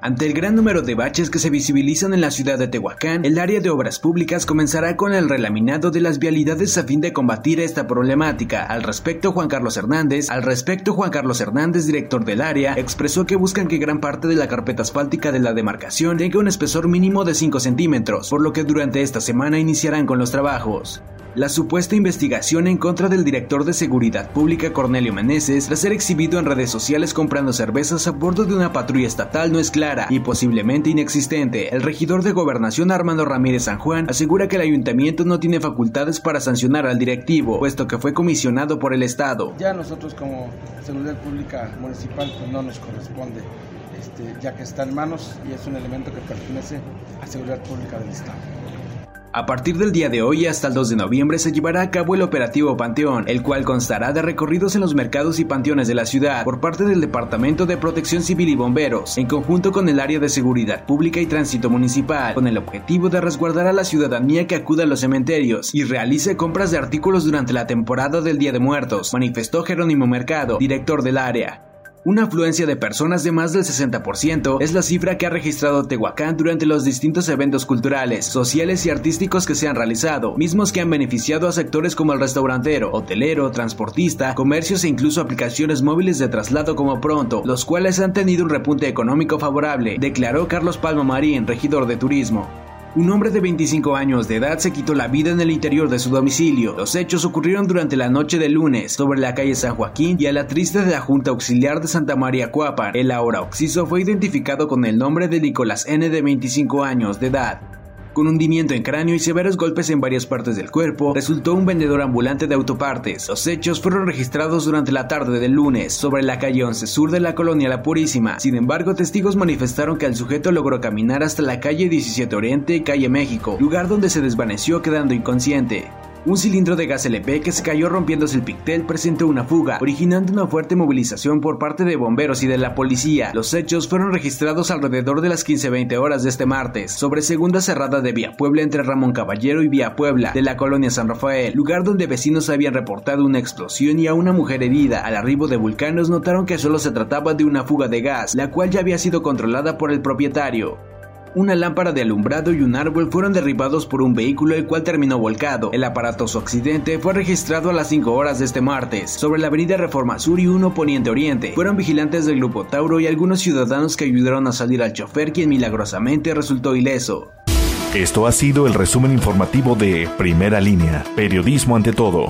Ante el gran número de baches que se visibilizan en la ciudad de Tehuacán, el área de obras públicas comenzará con el relaminado de las vialidades a fin de combatir esta problemática. Al respecto, Juan Carlos Hernández, al respecto, Juan Carlos Hernández, director del área, expresó que buscan que gran parte de la carpeta asfáltica de la demarcación tenga un espesor mínimo de 5 centímetros, por lo que durante esta semana iniciarán con los trabajos. La supuesta investigación en contra del director de Seguridad Pública Cornelio Meneses, tras ser exhibido en redes sociales comprando cervezas a bordo de una patrulla estatal, no es clara y posiblemente inexistente. El regidor de Gobernación Armando Ramírez San Juan asegura que el ayuntamiento no tiene facultades para sancionar al directivo, puesto que fue comisionado por el Estado. Ya nosotros como Seguridad Pública Municipal pues no nos corresponde, este, ya que está en manos y es un elemento que pertenece a Seguridad Pública del Estado. A partir del día de hoy hasta el 2 de noviembre se llevará a cabo el operativo Panteón, el cual constará de recorridos en los mercados y panteones de la ciudad por parte del Departamento de Protección Civil y Bomberos, en conjunto con el área de Seguridad Pública y Tránsito Municipal, con el objetivo de resguardar a la ciudadanía que acuda a los cementerios y realice compras de artículos durante la temporada del Día de Muertos, manifestó Jerónimo Mercado, director del área. Una afluencia de personas de más del 60% es la cifra que ha registrado Tehuacán durante los distintos eventos culturales, sociales y artísticos que se han realizado, mismos que han beneficiado a sectores como el restaurantero, hotelero, transportista, comercios e incluso aplicaciones móviles de traslado como Pronto, los cuales han tenido un repunte económico favorable, declaró Carlos Palma Marín, regidor de turismo. Un hombre de 25 años de edad se quitó la vida en el interior de su domicilio. Los hechos ocurrieron durante la noche de lunes sobre la calle San Joaquín y a la triste de la Junta Auxiliar de Santa María Cuapa. El ahora occiso fue identificado con el nombre de Nicolás N de 25 años de edad con hundimiento en cráneo y severos golpes en varias partes del cuerpo, resultó un vendedor ambulante de autopartes. Los hechos fueron registrados durante la tarde del lunes sobre la calle 11 sur de la colonia La Purísima. Sin embargo, testigos manifestaron que el sujeto logró caminar hasta la calle 17 Oriente calle México, lugar donde se desvaneció quedando inconsciente. Un cilindro de gas LP que se cayó rompiéndose el pictel presentó una fuga, originando una fuerte movilización por parte de bomberos y de la policía. Los hechos fueron registrados alrededor de las 15-20 horas de este martes, sobre segunda cerrada de Vía Puebla entre Ramón Caballero y Vía Puebla, de la colonia San Rafael, lugar donde vecinos habían reportado una explosión y a una mujer herida. Al arribo de vulcanos notaron que solo se trataba de una fuga de gas, la cual ya había sido controlada por el propietario. Una lámpara de alumbrado y un árbol fueron derribados por un vehículo el cual terminó volcado. El aparatoso accidente fue registrado a las 5 horas de este martes sobre la avenida Reforma Sur y 1 Poniente Oriente. Fueron vigilantes del grupo Tauro y algunos ciudadanos que ayudaron a salir al chofer quien milagrosamente resultó ileso. Esto ha sido el resumen informativo de Primera Línea, Periodismo ante todo.